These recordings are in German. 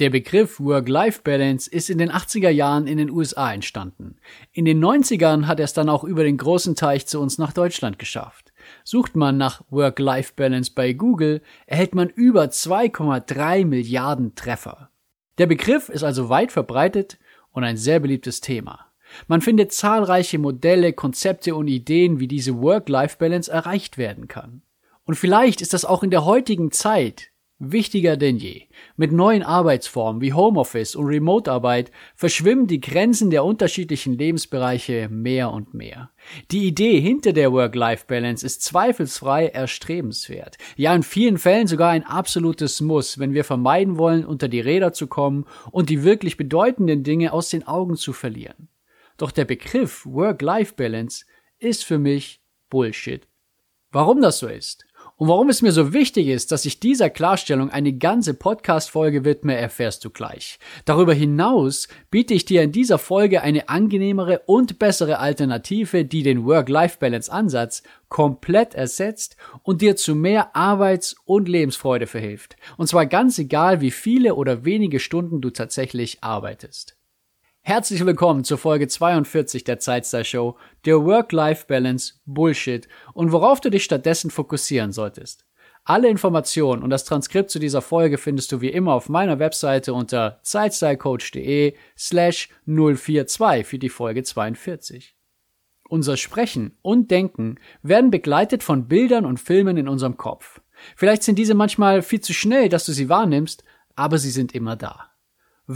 Der Begriff Work-Life-Balance ist in den 80er Jahren in den USA entstanden. In den 90ern hat er es dann auch über den großen Teich zu uns nach Deutschland geschafft. Sucht man nach Work-Life-Balance bei Google, erhält man über 2,3 Milliarden Treffer. Der Begriff ist also weit verbreitet und ein sehr beliebtes Thema. Man findet zahlreiche Modelle, Konzepte und Ideen, wie diese Work-Life-Balance erreicht werden kann. Und vielleicht ist das auch in der heutigen Zeit Wichtiger denn je. Mit neuen Arbeitsformen wie Homeoffice und Remote-Arbeit verschwimmen die Grenzen der unterschiedlichen Lebensbereiche mehr und mehr. Die Idee hinter der Work-Life-Balance ist zweifelsfrei erstrebenswert. Ja, in vielen Fällen sogar ein absolutes Muss, wenn wir vermeiden wollen, unter die Räder zu kommen und die wirklich bedeutenden Dinge aus den Augen zu verlieren. Doch der Begriff Work-Life-Balance ist für mich Bullshit. Warum das so ist und warum es mir so wichtig ist, dass ich dieser Klarstellung eine ganze Podcast-Folge widme, erfährst du gleich. Darüber hinaus biete ich dir in dieser Folge eine angenehmere und bessere Alternative, die den Work-Life-Balance-Ansatz komplett ersetzt und dir zu mehr Arbeits- und Lebensfreude verhilft. Und zwar ganz egal, wie viele oder wenige Stunden du tatsächlich arbeitest. Herzlich willkommen zur Folge 42 der Zeitstar Show, der Work-Life-Balance Bullshit und worauf du dich stattdessen fokussieren solltest. Alle Informationen und das Transkript zu dieser Folge findest du wie immer auf meiner Webseite unter zeitstylecoach.de slash 042 für die Folge 42. Unser Sprechen und Denken werden begleitet von Bildern und Filmen in unserem Kopf. Vielleicht sind diese manchmal viel zu schnell, dass du sie wahrnimmst, aber sie sind immer da.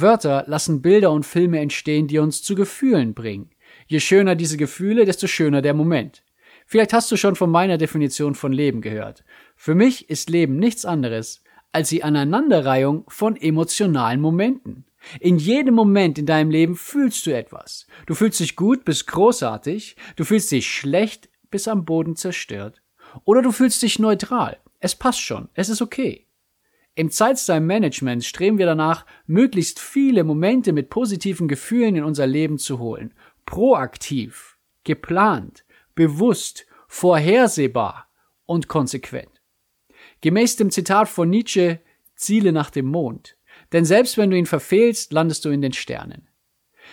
Wörter lassen Bilder und Filme entstehen, die uns zu Gefühlen bringen. Je schöner diese Gefühle, desto schöner der Moment. Vielleicht hast du schon von meiner Definition von Leben gehört. Für mich ist Leben nichts anderes als die Aneinanderreihung von emotionalen Momenten. In jedem Moment in deinem Leben fühlst du etwas. Du fühlst dich gut bis großartig, du fühlst dich schlecht bis am Boden zerstört. Oder du fühlst dich neutral. Es passt schon, es ist okay. Im Zeitstyle-Management streben wir danach, möglichst viele Momente mit positiven Gefühlen in unser Leben zu holen. Proaktiv, geplant, bewusst, vorhersehbar und konsequent. Gemäß dem Zitat von Nietzsche, Ziele nach dem Mond. Denn selbst wenn du ihn verfehlst, landest du in den Sternen.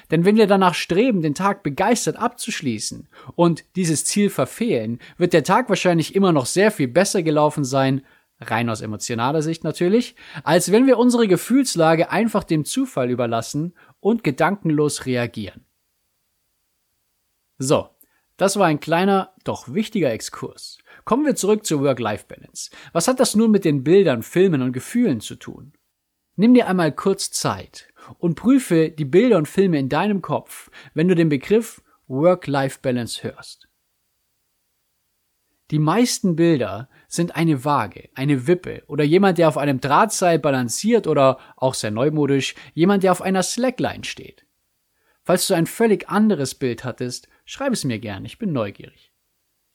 Denn wenn wir danach streben, den Tag begeistert abzuschließen und dieses Ziel verfehlen, wird der Tag wahrscheinlich immer noch sehr viel besser gelaufen sein, rein aus emotionaler Sicht natürlich, als wenn wir unsere Gefühlslage einfach dem Zufall überlassen und gedankenlos reagieren. So, das war ein kleiner, doch wichtiger Exkurs. Kommen wir zurück zur Work-Life-Balance. Was hat das nun mit den Bildern, Filmen und Gefühlen zu tun? Nimm dir einmal kurz Zeit und prüfe die Bilder und Filme in deinem Kopf, wenn du den Begriff Work-Life-Balance hörst. Die meisten Bilder sind eine Waage, eine Wippe oder jemand, der auf einem Drahtseil balanciert oder auch sehr neumodisch, jemand, der auf einer Slackline steht. Falls du ein völlig anderes Bild hattest, schreib es mir gern, ich bin neugierig.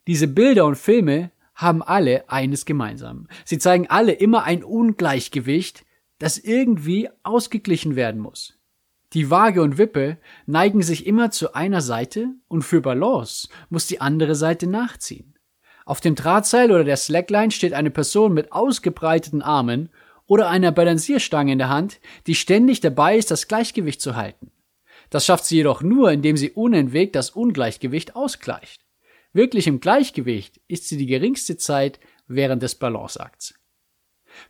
Diese Bilder und Filme haben alle eines gemeinsam. Sie zeigen alle immer ein Ungleichgewicht, das irgendwie ausgeglichen werden muss. Die Waage und Wippe neigen sich immer zu einer Seite und für Balance muss die andere Seite nachziehen. Auf dem Drahtseil oder der Slackline steht eine Person mit ausgebreiteten Armen oder einer Balancierstange in der Hand, die ständig dabei ist, das Gleichgewicht zu halten. Das schafft sie jedoch nur, indem sie unentwegt das Ungleichgewicht ausgleicht. Wirklich im Gleichgewicht ist sie die geringste Zeit während des Balanceakts.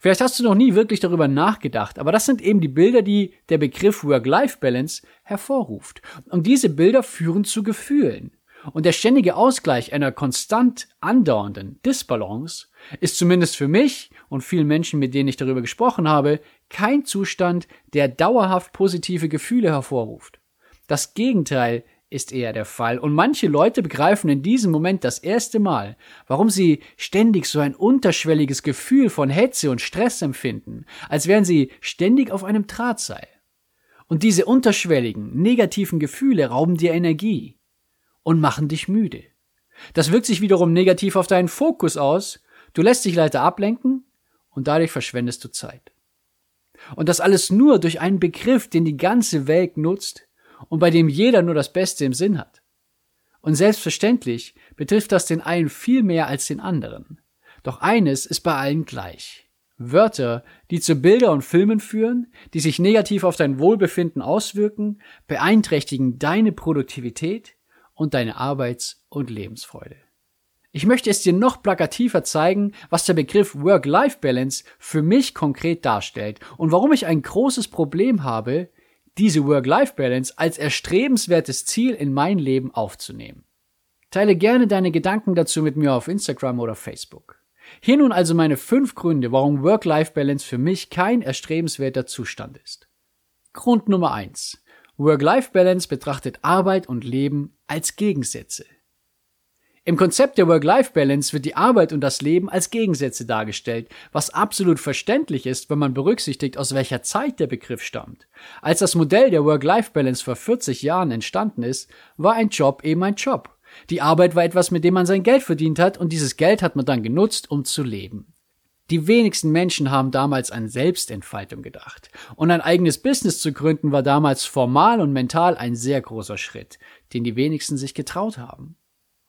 Vielleicht hast du noch nie wirklich darüber nachgedacht, aber das sind eben die Bilder, die der Begriff Work-Life-Balance hervorruft. Und diese Bilder führen zu Gefühlen. Und der ständige Ausgleich einer konstant andauernden Disbalance ist zumindest für mich und vielen Menschen, mit denen ich darüber gesprochen habe, kein Zustand, der dauerhaft positive Gefühle hervorruft. Das Gegenteil ist eher der Fall. Und manche Leute begreifen in diesem Moment das erste Mal, warum sie ständig so ein unterschwelliges Gefühl von Hetze und Stress empfinden, als wären sie ständig auf einem Drahtseil. Und diese unterschwelligen, negativen Gefühle rauben dir Energie und machen dich müde. Das wirkt sich wiederum negativ auf deinen Fokus aus. Du lässt dich leider ablenken und dadurch verschwendest du Zeit. Und das alles nur durch einen Begriff, den die ganze Welt nutzt und bei dem jeder nur das Beste im Sinn hat. Und selbstverständlich betrifft das den einen viel mehr als den anderen. Doch eines ist bei allen gleich. Wörter, die zu Bilder und Filmen führen, die sich negativ auf dein Wohlbefinden auswirken, beeinträchtigen deine Produktivität und deine Arbeits- und Lebensfreude. Ich möchte es dir noch plakativer zeigen, was der Begriff Work-Life-Balance für mich konkret darstellt und warum ich ein großes Problem habe, diese Work-Life-Balance als erstrebenswertes Ziel in mein Leben aufzunehmen. Teile gerne deine Gedanken dazu mit mir auf Instagram oder Facebook. Hier nun also meine fünf Gründe, warum Work-Life-Balance für mich kein erstrebenswerter Zustand ist. Grund Nummer eins: Work-Life-Balance betrachtet Arbeit und Leben als Gegensätze. Im Konzept der Work-Life-Balance wird die Arbeit und das Leben als Gegensätze dargestellt, was absolut verständlich ist, wenn man berücksichtigt, aus welcher Zeit der Begriff stammt. Als das Modell der Work-Life-Balance vor 40 Jahren entstanden ist, war ein Job eben ein Job. Die Arbeit war etwas, mit dem man sein Geld verdient hat und dieses Geld hat man dann genutzt, um zu leben. Die wenigsten Menschen haben damals an Selbstentfaltung gedacht. Und ein eigenes Business zu gründen war damals formal und mental ein sehr großer Schritt, den die wenigsten sich getraut haben.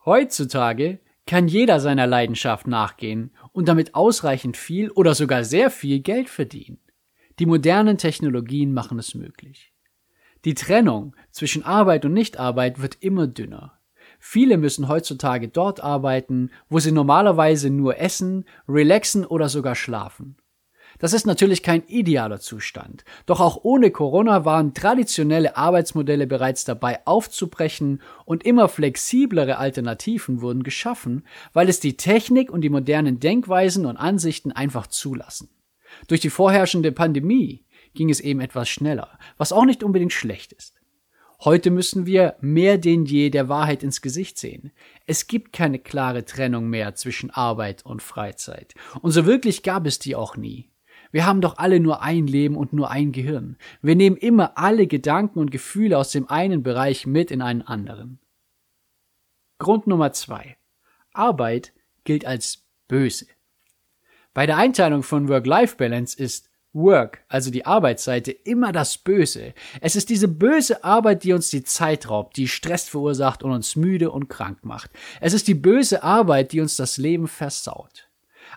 Heutzutage kann jeder seiner Leidenschaft nachgehen und damit ausreichend viel oder sogar sehr viel Geld verdienen. Die modernen Technologien machen es möglich. Die Trennung zwischen Arbeit und Nichtarbeit wird immer dünner. Viele müssen heutzutage dort arbeiten, wo sie normalerweise nur essen, relaxen oder sogar schlafen. Das ist natürlich kein idealer Zustand. Doch auch ohne Corona waren traditionelle Arbeitsmodelle bereits dabei aufzubrechen und immer flexiblere Alternativen wurden geschaffen, weil es die Technik und die modernen Denkweisen und Ansichten einfach zulassen. Durch die vorherrschende Pandemie ging es eben etwas schneller, was auch nicht unbedingt schlecht ist. Heute müssen wir mehr denn je der Wahrheit ins Gesicht sehen. Es gibt keine klare Trennung mehr zwischen Arbeit und Freizeit. Und so wirklich gab es die auch nie. Wir haben doch alle nur ein Leben und nur ein Gehirn. Wir nehmen immer alle Gedanken und Gefühle aus dem einen Bereich mit in einen anderen. Grund Nummer zwei. Arbeit gilt als böse. Bei der Einteilung von Work-Life-Balance ist Work, also die Arbeitsseite, immer das Böse. Es ist diese böse Arbeit, die uns die Zeit raubt, die Stress verursacht und uns müde und krank macht. Es ist die böse Arbeit, die uns das Leben versaut.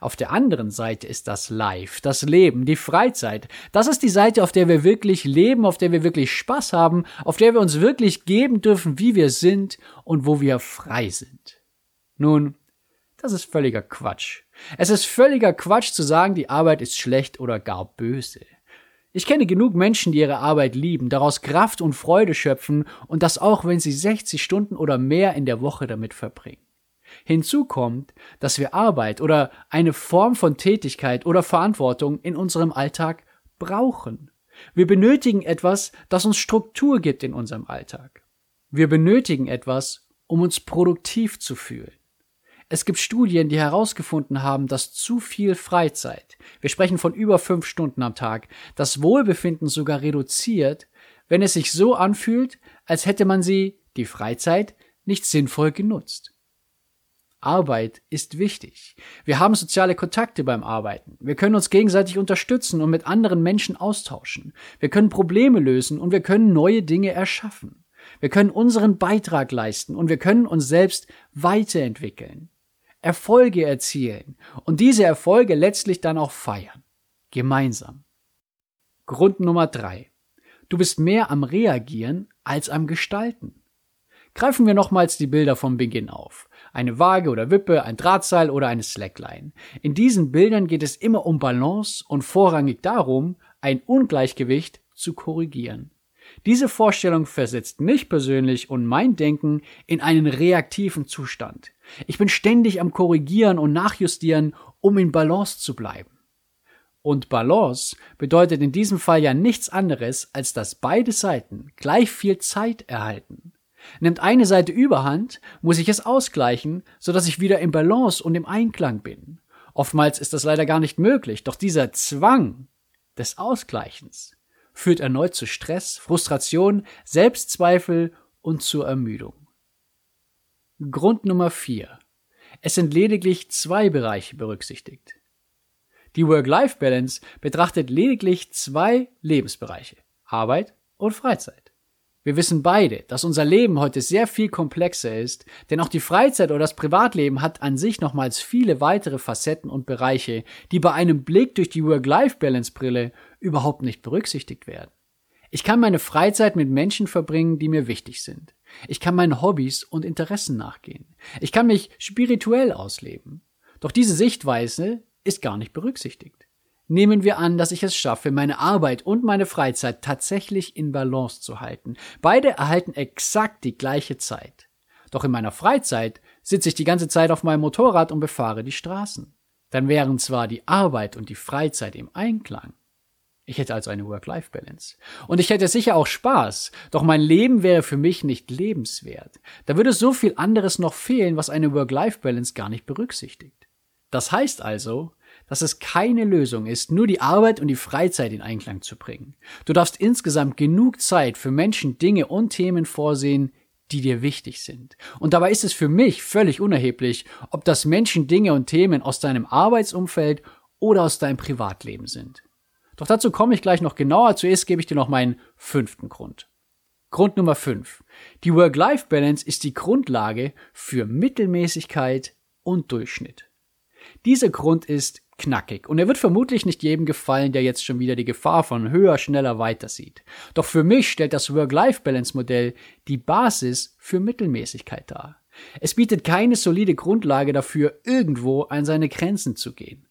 Auf der anderen Seite ist das Life, das Leben, die Freizeit. Das ist die Seite, auf der wir wirklich leben, auf der wir wirklich Spaß haben, auf der wir uns wirklich geben dürfen, wie wir sind und wo wir frei sind. Nun, das ist völliger Quatsch. Es ist völliger Quatsch zu sagen, die Arbeit ist schlecht oder gar böse. Ich kenne genug Menschen, die ihre Arbeit lieben, daraus Kraft und Freude schöpfen und das auch, wenn sie 60 Stunden oder mehr in der Woche damit verbringen. Hinzu kommt, dass wir Arbeit oder eine Form von Tätigkeit oder Verantwortung in unserem Alltag brauchen. Wir benötigen etwas, das uns Struktur gibt in unserem Alltag. Wir benötigen etwas, um uns produktiv zu fühlen. Es gibt Studien, die herausgefunden haben, dass zu viel Freizeit, wir sprechen von über fünf Stunden am Tag, das Wohlbefinden sogar reduziert, wenn es sich so anfühlt, als hätte man sie, die Freizeit, nicht sinnvoll genutzt. Arbeit ist wichtig. Wir haben soziale Kontakte beim Arbeiten. Wir können uns gegenseitig unterstützen und mit anderen Menschen austauschen. Wir können Probleme lösen und wir können neue Dinge erschaffen. Wir können unseren Beitrag leisten und wir können uns selbst weiterentwickeln. Erfolge erzielen und diese Erfolge letztlich dann auch feiern. Gemeinsam. Grund Nummer drei. Du bist mehr am Reagieren als am Gestalten. Greifen wir nochmals die Bilder vom Beginn auf eine Waage oder Wippe, ein Drahtseil oder eine Slackline. In diesen Bildern geht es immer um Balance und vorrangig darum, ein Ungleichgewicht zu korrigieren. Diese Vorstellung versetzt mich persönlich und mein Denken in einen reaktiven Zustand. Ich bin ständig am Korrigieren und Nachjustieren, um in Balance zu bleiben. Und Balance bedeutet in diesem Fall ja nichts anderes, als dass beide Seiten gleich viel Zeit erhalten. Nimmt eine Seite überhand, muss ich es ausgleichen, so dass ich wieder im Balance und im Einklang bin. Oftmals ist das leider gar nicht möglich, doch dieser Zwang des Ausgleichens führt erneut zu Stress, Frustration, Selbstzweifel und zur Ermüdung. Grund Nummer 4. Es sind lediglich zwei Bereiche berücksichtigt. Die Work-Life-Balance betrachtet lediglich zwei Lebensbereiche, Arbeit und Freizeit. Wir wissen beide, dass unser Leben heute sehr viel komplexer ist, denn auch die Freizeit oder das Privatleben hat an sich nochmals viele weitere Facetten und Bereiche, die bei einem Blick durch die Work-Life-Balance-Brille überhaupt nicht berücksichtigt werden. Ich kann meine Freizeit mit Menschen verbringen, die mir wichtig sind. Ich kann meinen Hobbys und Interessen nachgehen. Ich kann mich spirituell ausleben. Doch diese Sichtweise ist gar nicht berücksichtigt. Nehmen wir an, dass ich es schaffe, meine Arbeit und meine Freizeit tatsächlich in Balance zu halten. Beide erhalten exakt die gleiche Zeit. Doch in meiner Freizeit sitze ich die ganze Zeit auf meinem Motorrad und befahre die Straßen. Dann wären zwar die Arbeit und die Freizeit im Einklang. Ich hätte also eine Work-Life-Balance. Und ich hätte sicher auch Spaß, doch mein Leben wäre für mich nicht lebenswert. Da würde so viel anderes noch fehlen, was eine Work-Life-Balance gar nicht berücksichtigt. Das heißt also, dass es keine Lösung ist, nur die Arbeit und die Freizeit in Einklang zu bringen. Du darfst insgesamt genug Zeit für Menschen, Dinge und Themen vorsehen, die dir wichtig sind. Und dabei ist es für mich völlig unerheblich, ob das Menschen, Dinge und Themen aus deinem Arbeitsumfeld oder aus deinem Privatleben sind. Doch dazu komme ich gleich noch genauer. Zuerst gebe ich dir noch meinen fünften Grund. Grund Nummer fünf: Die Work-Life-Balance ist die Grundlage für Mittelmäßigkeit und Durchschnitt. Dieser Grund ist knackig und er wird vermutlich nicht jedem gefallen, der jetzt schon wieder die Gefahr von höher, schneller weiter sieht. Doch für mich stellt das Work-Life-Balance-Modell die Basis für Mittelmäßigkeit dar. Es bietet keine solide Grundlage dafür, irgendwo an seine Grenzen zu gehen.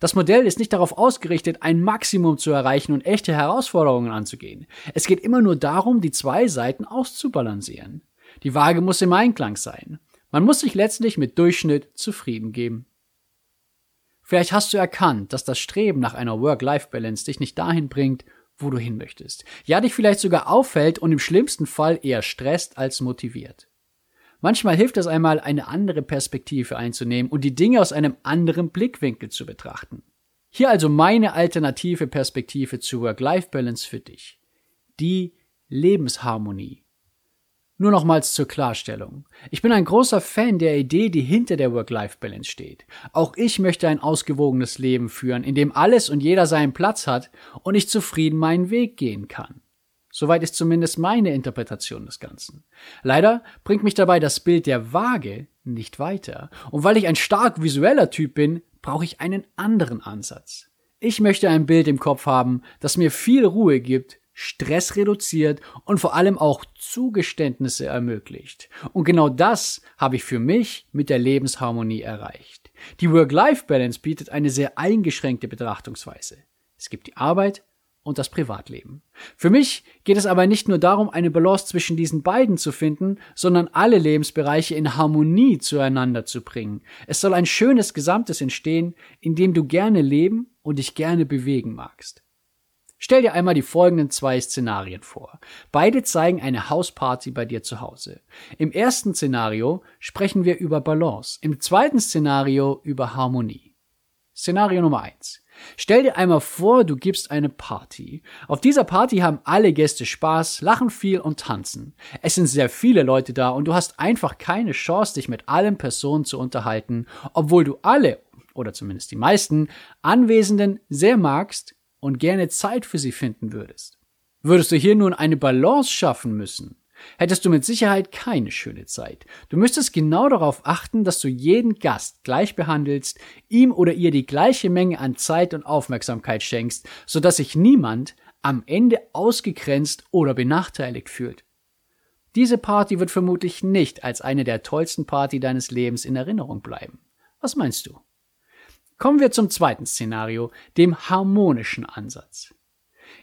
Das Modell ist nicht darauf ausgerichtet, ein Maximum zu erreichen und echte Herausforderungen anzugehen. Es geht immer nur darum, die zwei Seiten auszubalancieren. Die Waage muss im Einklang sein. Man muss sich letztlich mit Durchschnitt zufrieden geben. Vielleicht hast du erkannt, dass das Streben nach einer Work-Life-Balance dich nicht dahin bringt, wo du hin möchtest. Ja, dich vielleicht sogar auffällt und im schlimmsten Fall eher stresst als motiviert. Manchmal hilft es einmal, eine andere Perspektive einzunehmen und die Dinge aus einem anderen Blickwinkel zu betrachten. Hier also meine alternative Perspektive zur Work-Life-Balance für dich. Die Lebensharmonie. Nur nochmals zur Klarstellung. Ich bin ein großer Fan der Idee, die hinter der Work-Life-Balance steht. Auch ich möchte ein ausgewogenes Leben führen, in dem alles und jeder seinen Platz hat und ich zufrieden meinen Weg gehen kann. Soweit ist zumindest meine Interpretation des Ganzen. Leider bringt mich dabei das Bild der Waage nicht weiter. Und weil ich ein stark visueller Typ bin, brauche ich einen anderen Ansatz. Ich möchte ein Bild im Kopf haben, das mir viel Ruhe gibt, Stress reduziert und vor allem auch Zugeständnisse ermöglicht. Und genau das habe ich für mich mit der Lebensharmonie erreicht. Die Work-Life-Balance bietet eine sehr eingeschränkte Betrachtungsweise. Es gibt die Arbeit und das Privatleben. Für mich geht es aber nicht nur darum, eine Balance zwischen diesen beiden zu finden, sondern alle Lebensbereiche in Harmonie zueinander zu bringen. Es soll ein schönes Gesamtes entstehen, in dem du gerne leben und dich gerne bewegen magst. Stell dir einmal die folgenden zwei Szenarien vor. Beide zeigen eine Hausparty bei dir zu Hause. Im ersten Szenario sprechen wir über Balance, im zweiten Szenario über Harmonie. Szenario Nummer eins: Stell dir einmal vor, du gibst eine Party. Auf dieser Party haben alle Gäste Spaß, lachen viel und tanzen. Es sind sehr viele Leute da und du hast einfach keine Chance, dich mit allen Personen zu unterhalten, obwohl du alle, oder zumindest die meisten, Anwesenden sehr magst und gerne Zeit für sie finden würdest. Würdest du hier nun eine Balance schaffen müssen, hättest du mit Sicherheit keine schöne Zeit. Du müsstest genau darauf achten, dass du jeden Gast gleich behandelst, ihm oder ihr die gleiche Menge an Zeit und Aufmerksamkeit schenkst, sodass sich niemand am Ende ausgegrenzt oder benachteiligt fühlt. Diese Party wird vermutlich nicht als eine der tollsten Party deines Lebens in Erinnerung bleiben. Was meinst du? Kommen wir zum zweiten Szenario, dem harmonischen Ansatz.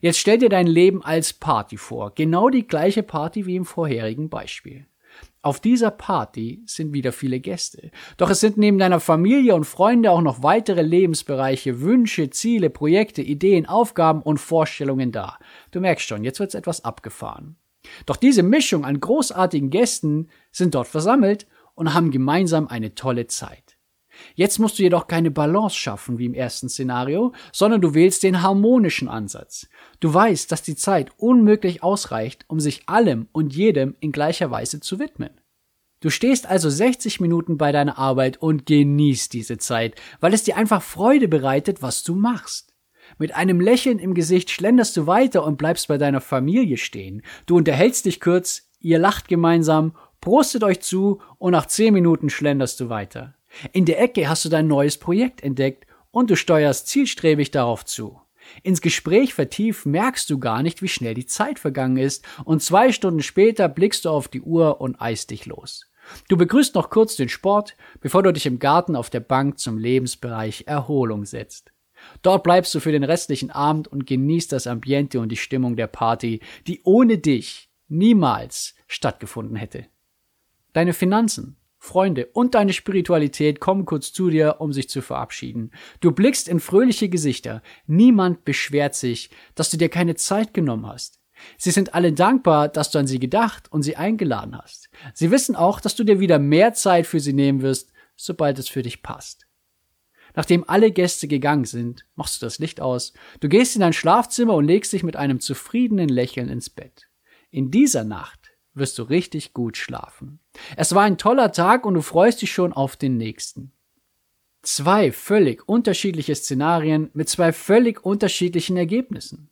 Jetzt stell dir dein Leben als Party vor, genau die gleiche Party wie im vorherigen Beispiel. Auf dieser Party sind wieder viele Gäste. Doch es sind neben deiner Familie und Freunde auch noch weitere Lebensbereiche, Wünsche, Ziele, Projekte, Ideen, Aufgaben und Vorstellungen da. Du merkst schon, jetzt wird's etwas abgefahren. Doch diese Mischung an großartigen Gästen sind dort versammelt und haben gemeinsam eine tolle Zeit. Jetzt musst du jedoch keine Balance schaffen wie im ersten Szenario, sondern du wählst den harmonischen Ansatz. Du weißt, dass die Zeit unmöglich ausreicht, um sich allem und jedem in gleicher Weise zu widmen. Du stehst also 60 Minuten bei deiner Arbeit und genießt diese Zeit, weil es dir einfach Freude bereitet, was du machst. Mit einem Lächeln im Gesicht schlenderst du weiter und bleibst bei deiner Familie stehen. Du unterhältst dich kurz, ihr lacht gemeinsam, prostet euch zu und nach 10 Minuten schlenderst du weiter. In der Ecke hast du dein neues Projekt entdeckt und du steuerst zielstrebig darauf zu. Ins Gespräch vertieft merkst du gar nicht, wie schnell die Zeit vergangen ist, und zwei Stunden später blickst du auf die Uhr und eist dich los. Du begrüßt noch kurz den Sport, bevor du dich im Garten auf der Bank zum Lebensbereich Erholung setzt. Dort bleibst du für den restlichen Abend und genießt das Ambiente und die Stimmung der Party, die ohne dich niemals stattgefunden hätte. Deine Finanzen, Freunde und deine Spiritualität kommen kurz zu dir, um sich zu verabschieden. Du blickst in fröhliche Gesichter. Niemand beschwert sich, dass du dir keine Zeit genommen hast. Sie sind alle dankbar, dass du an sie gedacht und sie eingeladen hast. Sie wissen auch, dass du dir wieder mehr Zeit für sie nehmen wirst, sobald es für dich passt. Nachdem alle Gäste gegangen sind, machst du das Licht aus, du gehst in dein Schlafzimmer und legst dich mit einem zufriedenen Lächeln ins Bett. In dieser Nacht wirst du richtig gut schlafen. Es war ein toller Tag und du freust dich schon auf den nächsten. Zwei völlig unterschiedliche Szenarien mit zwei völlig unterschiedlichen Ergebnissen.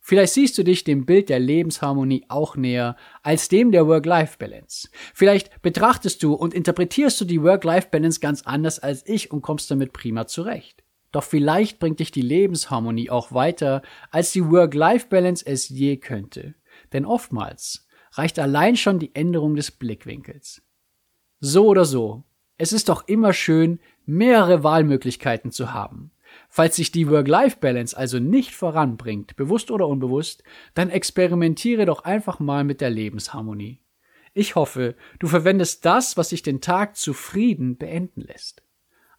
Vielleicht siehst du dich dem Bild der Lebensharmonie auch näher als dem der Work-Life-Balance. Vielleicht betrachtest du und interpretierst du die Work-Life-Balance ganz anders als ich und kommst damit prima zurecht. Doch vielleicht bringt dich die Lebensharmonie auch weiter, als die Work-Life-Balance es je könnte. Denn oftmals reicht allein schon die Änderung des Blickwinkels. So oder so, es ist doch immer schön, mehrere Wahlmöglichkeiten zu haben. Falls sich die Work-Life-Balance also nicht voranbringt, bewusst oder unbewusst, dann experimentiere doch einfach mal mit der Lebensharmonie. Ich hoffe, du verwendest das, was dich den Tag zufrieden beenden lässt.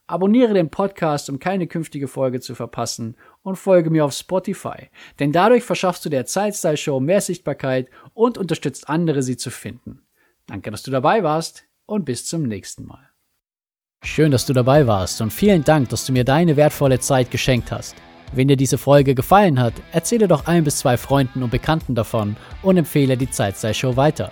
Abonniere den Podcast, um keine künftige Folge zu verpassen und folge mir auf Spotify, denn dadurch verschaffst du der Zeitstyle Show mehr Sichtbarkeit und unterstützt andere, sie zu finden. Danke, dass du dabei warst und bis zum nächsten Mal. Schön, dass du dabei warst und vielen Dank, dass du mir deine wertvolle Zeit geschenkt hast. Wenn dir diese Folge gefallen hat, erzähle doch ein bis zwei Freunden und Bekannten davon und empfehle die Zeitstyle Show weiter.